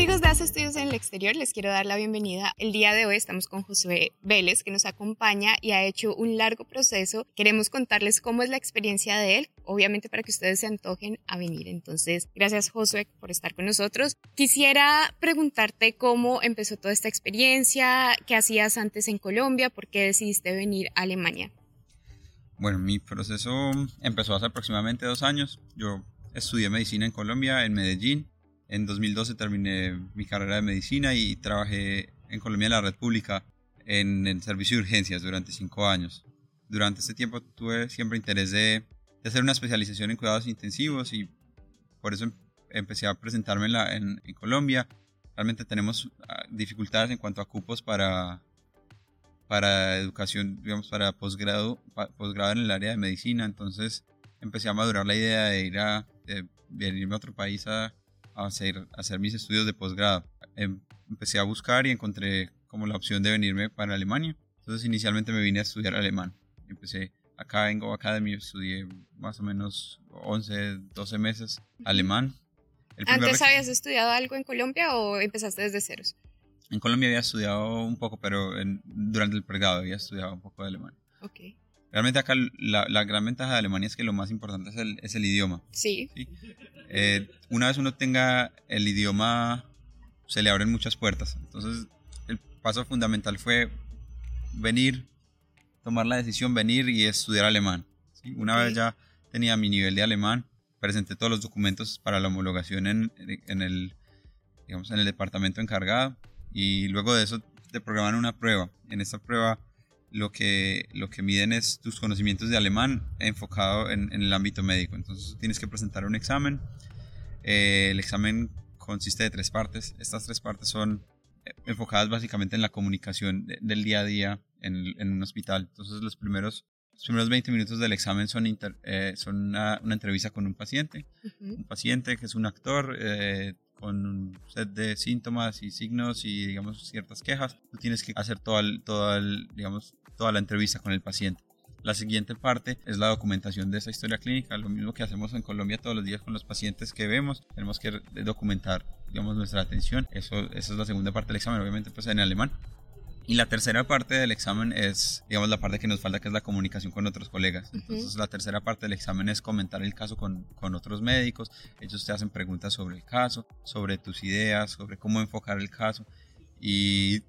Amigos de Hace Estudios en el Exterior, les quiero dar la bienvenida. El día de hoy estamos con Josué Vélez, que nos acompaña y ha hecho un largo proceso. Queremos contarles cómo es la experiencia de él, obviamente para que ustedes se antojen a venir. Entonces, gracias Josué por estar con nosotros. Quisiera preguntarte cómo empezó toda esta experiencia, qué hacías antes en Colombia, por qué decidiste venir a Alemania. Bueno, mi proceso empezó hace aproximadamente dos años. Yo estudié medicina en Colombia, en Medellín en 2012 terminé mi carrera de medicina y trabajé en Colombia en la red pública en el servicio de urgencias durante cinco años. Durante este tiempo tuve siempre interés de, hacer una especialización en cuidados intensivos y por eso em, empecé a presentarme en, en, Colombia. Realmente tenemos ah, dificultades en cuanto a cupos para, para educación, digamos, para posgrado, posgrado en el área de medicina. Entonces empecé a madurar la idea de ir a de venirme a otro país a, a hacer, hacer mis estudios de posgrado. Em, empecé a buscar y encontré como la opción de venirme para Alemania. Entonces inicialmente me vine a estudiar alemán. Empecé acá en Go Academy, estudié más o menos 11, 12 meses alemán. ¿Antes habías estudiado algo en Colombia o empezaste desde ceros? En Colombia había estudiado un poco, pero durante el pregrado había estudiado un poco de alemán. Ok. Realmente acá la, la, gran ventaja de Alemania es que lo más importante es el, es el idioma. Sí. Eh, una vez uno tenga el idioma, se le abren muchas puertas. Entonces, el paso fundamental fue venir, tomar la decisión, venir y estudiar alemán. ¿sí? Una vez ya tenía mi nivel de alemán, presenté todos los documentos para la homologación en, en, el, digamos, en el departamento encargado y luego de eso te programan una prueba. En esta prueba lo que, lo que miden es tus conocimientos de alemán enfocado en, el ámbito médico. Entonces tienes que presentar un examen. Eh, el examen consiste de tres partes. Estas tres partes son eh, enfocadas básicamente en la comunicación del día a día en, en, un hospital. Entonces los primeros, los primeros 20 minutos del examen son, eh, son una, una, entrevista con un paciente. Un paciente que es un actor con un set de síntomas y signos y digamos ciertas quejas. Tú tienes que hacer toda, toda digamos, toda la entrevista con el paciente. La siguiente parte es la documentación de esa historia clínica, lo mismo que hacemos en Colombia todos los días con los pacientes que vemos, tenemos que documentar, digamos, nuestra atención. Eso, esa es la segunda parte del examen, obviamente pues en alemán. Y la tercera parte del examen es, digamos, la parte que nos falta, que es la comunicación con otros colegas. Entonces, la tercera parte del examen es comentar el caso con, con, otros médicos. Ellos te hacen preguntas sobre el caso, sobre tus ideas, sobre cómo enfocar el caso. Y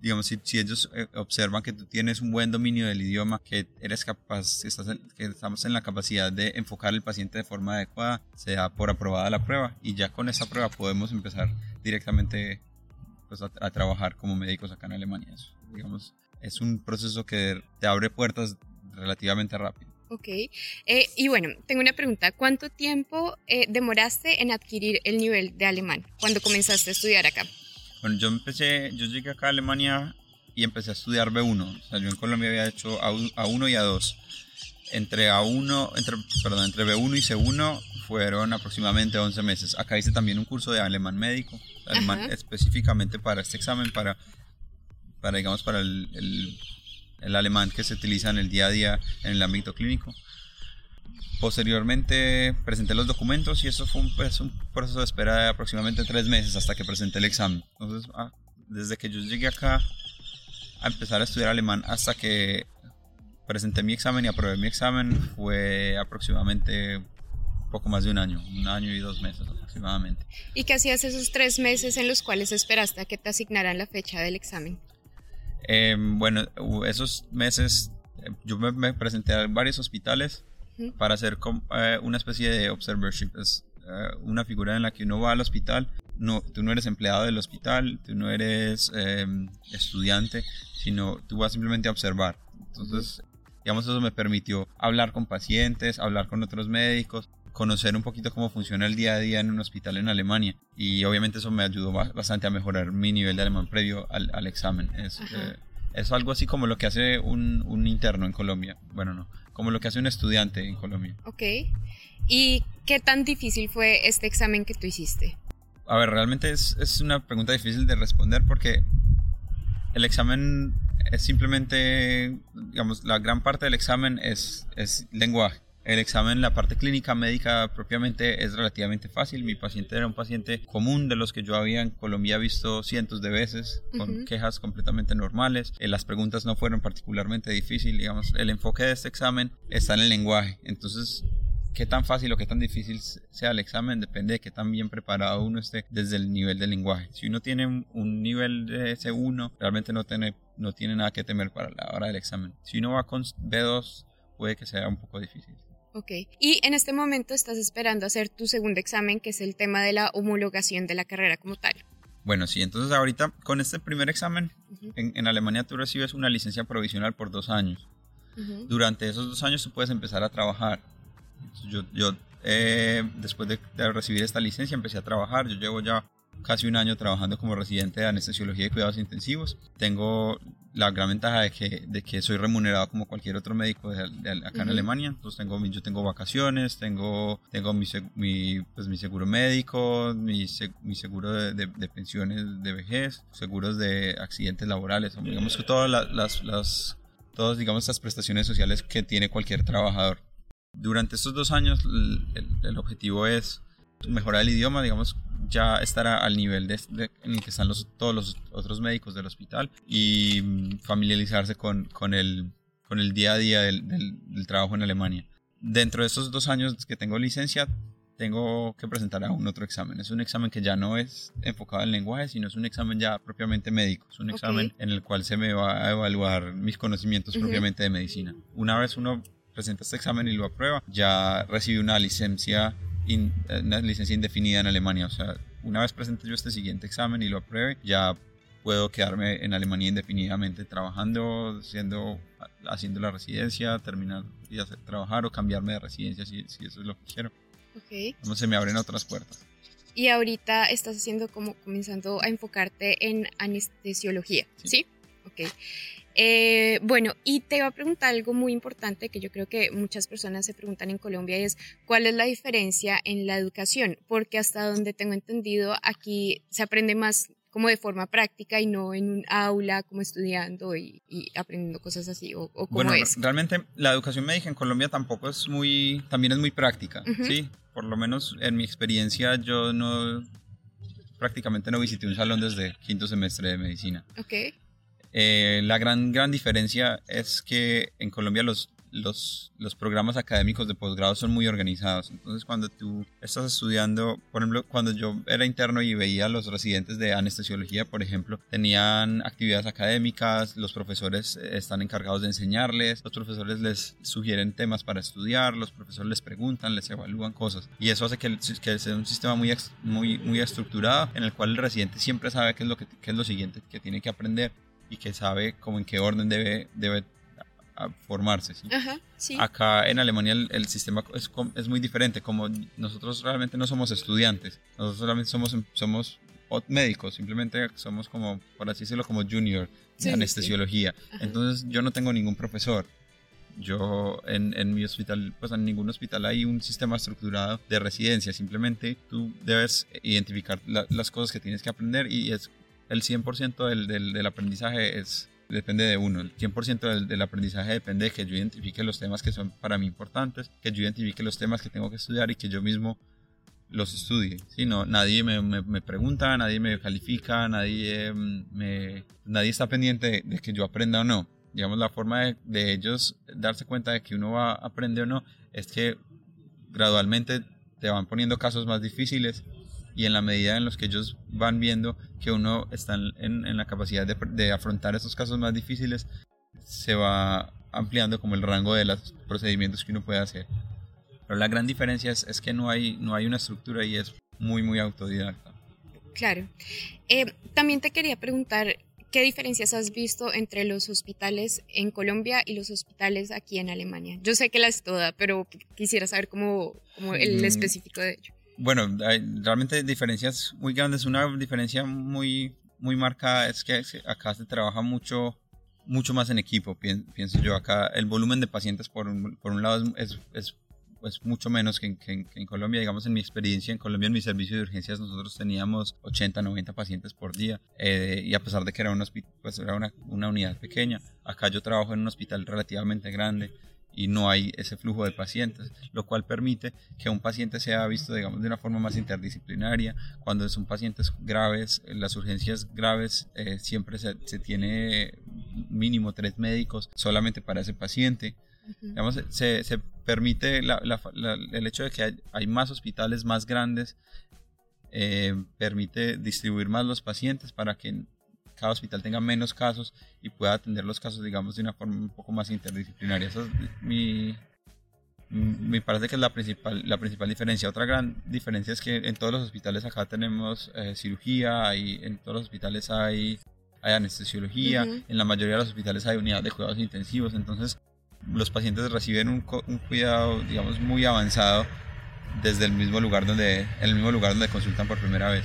digamos, si, si ellos eh, observan que tú tienes un buen dominio del idioma, que eres capaz, estás que estamos en la capacidad de enfocar al paciente de forma adecuada, se da por aprobada la prueba y ya con esa prueba podemos empezar directamente pues, a, trabajar como médicos acá en Alemania. Eso, digamos, es un proceso que te abre puertas relativamente rápido. Ok, eh, y bueno, tengo una pregunta. ¿Cuánto tiempo eh, demoraste en adquirir el nivel de alemán cuando comenzaste a estudiar acá? Bueno, yo empecé, yo llegué acá a Alemania y empecé a estudiar B1. O sea, yo en Colombia había hecho A1 y A2. Entre A1, entre, perdón, entre B1 y C1 fueron aproximadamente 11 meses. Acá hice también un curso de alemán médico, alemán específicamente para este examen, para, para digamos, para el, el, el alemán que se utiliza en el día a día en el ámbito clínico. Posteriormente presenté los documentos y eso fue un, pues, un, proceso de espera de aproximadamente tres meses hasta que presenté el examen. Entonces, ah, desde que yo llegué acá a empezar a estudiar alemán hasta que presenté mi examen y aprobé mi examen fue aproximadamente poco más de un año, un año y dos meses aproximadamente. ¿Y qué hacías esos tres meses en los cuales esperaste a que te asignaran la fecha del examen? Em, bueno, esos meses eh, yo me presenté a varios hospitales para hacer eh, una especie de observership. Es eh, una figura en la que uno va al hospital, no, tú no eres empleado del hospital, tú no eres em, estudiante, sino tú vas simplemente a observar. Entonces, digamos, eso me permitió hablar con pacientes, hablar con otros médicos, conocer un poquito cómo funciona el día a día en un hospital en Alemania. Y obviamente eso me ayudó bastante a mejorar mi nivel de alemán previo al, al examen. Es, eh, es, algo así como lo que hace un, un, interno en Colombia. Bueno, no, como lo que hace un estudiante en Colombia. Ok. ¿Y qué tan difícil fue este examen que tú hiciste? A ver, realmente es, es una pregunta difícil de responder porque el examen es simplemente, digamos, la gran parte del examen es, es lenguaje. El examen, la parte clínica médica propiamente es relativamente fácil. Mi paciente era un paciente común de los que yo había en Colombia visto cientos de veces, con quejas completamente normales. Eh, las preguntas no fueron particularmente difíciles, digamos. El enfoque de este examen está en el lenguaje. Entonces, qué tan fácil o qué tan difícil sea el examen depende de qué tan bien preparado uno esté desde el nivel del lenguaje. Si uno tiene un nivel de C1, realmente no tiene, no tiene nada que temer para la hora del examen. Si uno va con B2, puede que sea un poco difícil. Ok. Y en este momento estás esperando hacer tu segundo examen, que es el tema de la homologación de la carrera como tal. Bueno, sí, entonces ahorita con este primer examen, en, Alemania tú recibes una licencia provisional por dos años. Durante esos dos años tú puedes empezar a trabajar yo, yo eh, después de, recibir esta licencia empecé a trabajar. Yo llevo ya casi un año trabajando como residente de anestesiología y cuidados intensivos. Tengo la gran ventaja de que, de que soy remunerado como cualquier otro médico de, acá en Alemania. Entonces tengo, yo tengo vacaciones, tengo, tengo mi, mi, pues mi seguro médico, mi, mi seguro de, pensiones de vejez, seguros de accidentes laborales, digamos que todas las, las, todas digamos estas prestaciones sociales que tiene cualquier trabajador. Durante estos dos años el, objetivo es mejorar el idioma, digamos, ya estar al nivel de, en el que están los, todos los otros médicos del hospital y mm, familiarizarse con, con, el, con el día a día del, del, trabajo en Alemania. Dentro de estos dos años que tengo licencia, tengo que presentar a un otro examen. Es un examen que ya no es enfocado en lenguaje, sino es un examen ya propiamente médico. Es un examen en el cual se me va a evaluar mis conocimientos propiamente de medicina. Una vez uno presenta este examen y lo aprueba, ya recibe una licencia, una licencia indefinida en Alemania. O sea, una vez presente yo este siguiente examen y lo apruebe, ya puedo quedarme en Alemania indefinidamente trabajando, siendo, haciendo la residencia, terminar y hacer, trabajar o cambiarme de residencia si, si eso es lo que quiero. Okay. Entonces se me abren otras puertas. Y ahorita estás haciendo como comenzando a enfocarte en anestesiología, ¿sí? ¿sí? Ok. Eh, bueno, y te iba a preguntar algo muy importante que yo creo que muchas personas se preguntan en Colombia y es cuál es la diferencia en la educación, porque hasta donde tengo entendido aquí se aprende más como de forma práctica y no en un aula como estudiando y, aprendiendo cosas así o, o bueno, es. realmente la educación médica en Colombia tampoco es muy también es muy práctica sí por lo menos en mi experiencia yo no prácticamente no visité un salón desde quinto semestre de medicina. Okay eh, la gran, gran diferencia es que en Colombia los, los, los programas académicos de posgrado son muy organizados. Entonces, cuando tú estás estudiando, por ejemplo, cuando yo era interno y veía a los residentes de anestesiología, por ejemplo, tenían actividades académicas, los profesores están encargados de enseñarles, los profesores les sugieren temas para estudiar, los profesores les preguntan, les evalúan cosas. Y eso hace que, que sea un sistema muy, muy, muy estructurado en el cual el residente siempre sabe qué es lo, que, qué es lo siguiente que tiene que aprender y que sabe como en qué orden debe, debe formarse. ¿sí? Acá en Alemania el, sistema es, es, muy diferente, como nosotros realmente no somos estudiantes, nosotros realmente somos, somos médicos, simplemente somos como, por así decirlo, como junior de anestesiología. Entonces yo no tengo ningún profesor. Yo en, en, mi hospital, pues en ningún hospital hay un sistema estructurado de residencia, simplemente tú debes identificar las cosas que tienes que aprender y es el 100% del, del, del, aprendizaje es, depende de uno. El 100% del, del, aprendizaje depende de que yo identifique los temas que son para mí importantes, que yo identifique los temas que tengo que estudiar y que yo mismo los estudie. ¿sí? No, nadie me, me, pregunta, nadie me califica, nadie, mm, me, nadie está pendiente de, que yo aprenda o no. Digamos, la forma de, de ellos darse cuenta de que uno va a aprender o no es que gradualmente te van poniendo casos más difíciles y en la medida en los que ellos van viendo que uno está en, en la capacidad de, de, afrontar esos casos más difíciles, se va ampliando como el rango de los procedimientos que uno puede hacer. Pero la gran diferencia es, es que no hay, no hay una estructura y es muy, muy autodidacta. Claro. Eh, también te quería preguntar, ¿qué diferencias has visto entre los hospitales en Colombia y los hospitales aquí en Alemania? Yo sé que las toda, pero quisiera saber cómo, el mm. específico de ello. Bueno, hay realmente diferencias muy grandes. Una diferencia muy, muy marcada es que acá se trabaja mucho mucho más en equipo, pienso yo. Acá el volumen de pacientes por un, por un lado es, es, pues mucho menos que en, Colombia. Digamos, en mi experiencia en Colombia, en mi servicio de urgencias, nosotros teníamos 80, 90 pacientes por día. Eh, y a pesar de que era, un pues era una, una unidad pequeña, acá yo trabajo en un hospital relativamente grande y no hay ese flujo de pacientes, lo cual permite que un paciente sea visto, digamos, de una forma más interdisciplinaria. Cuando son pacientes graves, las urgencias graves, eh, siempre se, se, tiene mínimo tres médicos solamente para ese paciente. digamos, se, se, permite el hecho de que hay, más hospitales más grandes, eh, permite distribuir más los pacientes para que cada hospital tenga menos casos y pueda atender los casos, digamos, de una forma un poco más interdisciplinaria. Esa es mi, me parece que es la principal, la principal diferencia. Otra gran diferencia es que en todos los hospitales acá tenemos eh, cirugía, hay, en todos los hospitales hay, hay anestesiología, en la mayoría de los hospitales hay unidades de cuidados intensivos, entonces los pacientes reciben un, un, cuidado, digamos, muy avanzado desde el mismo lugar donde, en el mismo lugar donde consultan por primera vez.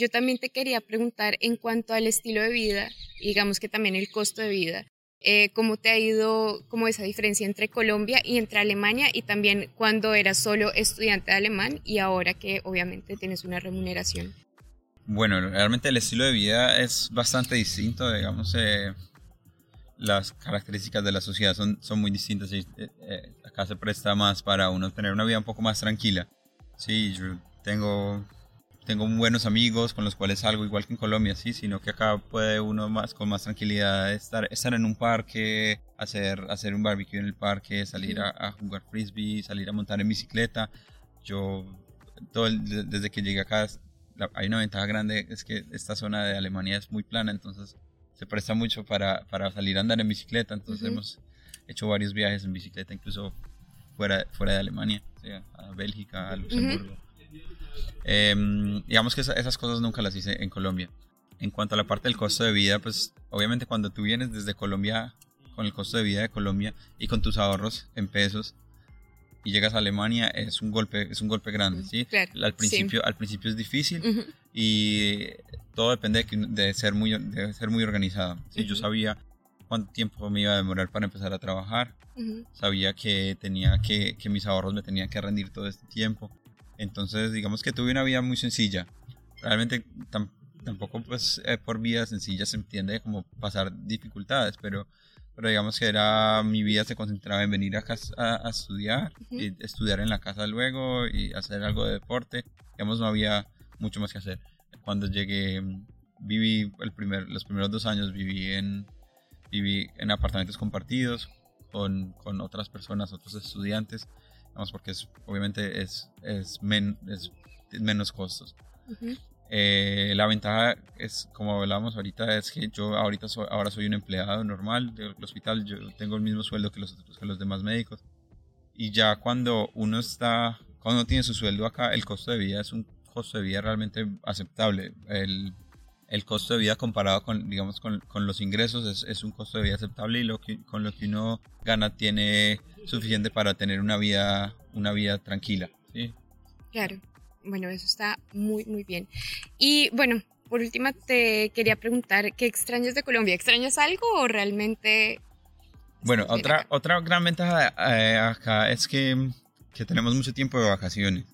Yo también te quería preguntar en cuanto al estilo de vida, digamos que también el costo de vida, eh, cómo te ha ido, como esa diferencia entre Colombia y entre Alemania y también cuando eras solo estudiante de alemán y ahora que obviamente tienes una remuneración. Bueno, realmente el estilo de vida es bastante distinto, digamos, eh, las características de la sociedad son, muy distintas. Y, eh, acá se presta más para uno tener una vida un poco más tranquila. Sí, yo tengo tengo buenos amigos con los cuales salgo igual que en Colombia, sí, sino que acá puede uno más con más tranquilidad estar, estar en un parque, hacer, hacer un barbecue en el parque, salir a, jugar frisbee, salir a montar en bicicleta. Yo, todo desde que llegué acá, hay una ventaja grande, es que esta zona de Alemania es muy plana, entonces se presta mucho para, para salir a andar en bicicleta, entonces hemos hecho varios viajes en bicicleta, incluso fuera, fuera de Alemania, a Bélgica, a Luxemburgo. Em, digamos que esas cosas nunca las hice en Colombia. En cuanto a la parte del costo de vida, pues obviamente cuando tú vienes desde Colombia con el costo de vida de Colombia y con tus ahorros en pesos y llegas a Alemania es un golpe es un golpe grande, ¿sí? al principio al principio es difícil y todo depende de, ser muy de ser muy organizado. ¿sí? Yo sabía cuánto tiempo me iba a demorar para empezar a trabajar. Sabía que tenía que, que mis ahorros me tenían que rendir todo este tiempo. Entonces, digamos que tuve una vida muy sencilla. Realmente tampoco pues eh, por vida sencilla se entiende como pasar dificultades, pero, pero digamos que era mi vida se concentraba en venir a, estudiar, y estudiar en la casa luego y hacer algo de deporte. Digamos, no había mucho más que hacer. Cuando llegué, viví el primer, los primeros dos años viví en, viví en apartamentos compartidos con, con otras personas, otros estudiantes porque es, obviamente es, es, menos costos. Eh, la ventaja es, como hablábamos ahorita, es que yo ahorita ahora soy un empleado normal del hospital, yo tengo el mismo sueldo que los, que los demás médicos. Y ya cuando uno está, cuando uno tiene su sueldo acá, el costo de vida es un costo de vida realmente aceptable. El, el costo de vida comparado con, digamos, con, con los ingresos es, es, un costo de vida aceptable y lo que, con lo que uno gana tiene suficiente para tener una vida, una vida tranquila. ¿sí? Claro, bueno, eso está muy, muy bien. Y bueno, por última te quería preguntar, ¿qué extrañas de Colombia? ¿Extrañas algo o realmente... Bueno, otra, otra gran ventaja eh, acá es que que tenemos mucho tiempo de vacaciones.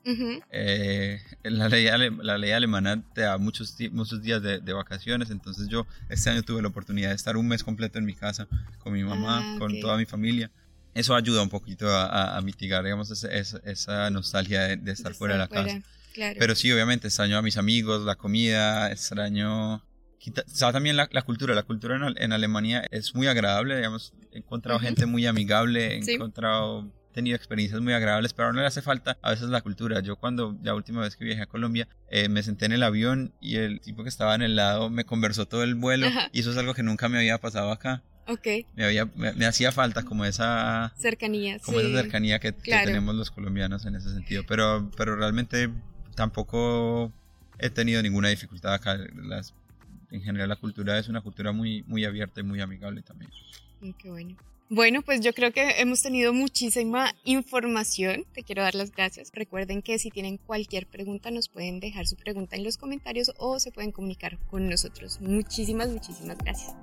Eh, la, ley, la ley alemana te da muchos, muchos días de, vacaciones, entonces yo este año tuve la oportunidad de estar un mes completo en mi casa con mi mamá, ah, con toda mi familia. Eso ayuda un poquito a, mitigar, digamos, esa, nostalgia de, estar fuera de la casa. Pero sí, obviamente, extraño a mis amigos, la comida, extraño... Quizá también la, cultura, la cultura en, Alemania es muy agradable, digamos, he encontrado gente muy amigable, he encontrado tenido experiencias muy agradables, pero no le hace falta a veces la cultura. Yo cuando la última vez que viajé a Colombia eh, me senté en el avión y el tipo que estaba en el lado me conversó todo el vuelo y eso es algo que nunca me había pasado acá. Ok. Me, había, me, hacía falta como esa cercanía, como esa cercanía que, tenemos los colombianos en ese sentido. Pero, pero realmente tampoco he tenido ninguna dificultad acá. Las en general la cultura es una cultura muy, muy abierta y muy amigable también. Mm, qué bueno. Bueno, pues yo creo que hemos tenido muchísima información. Te quiero dar las gracias. Recuerden que si tienen cualquier pregunta nos pueden dejar su pregunta en los comentarios o se pueden comunicar con nosotros. Muchísimas, muchísimas gracias.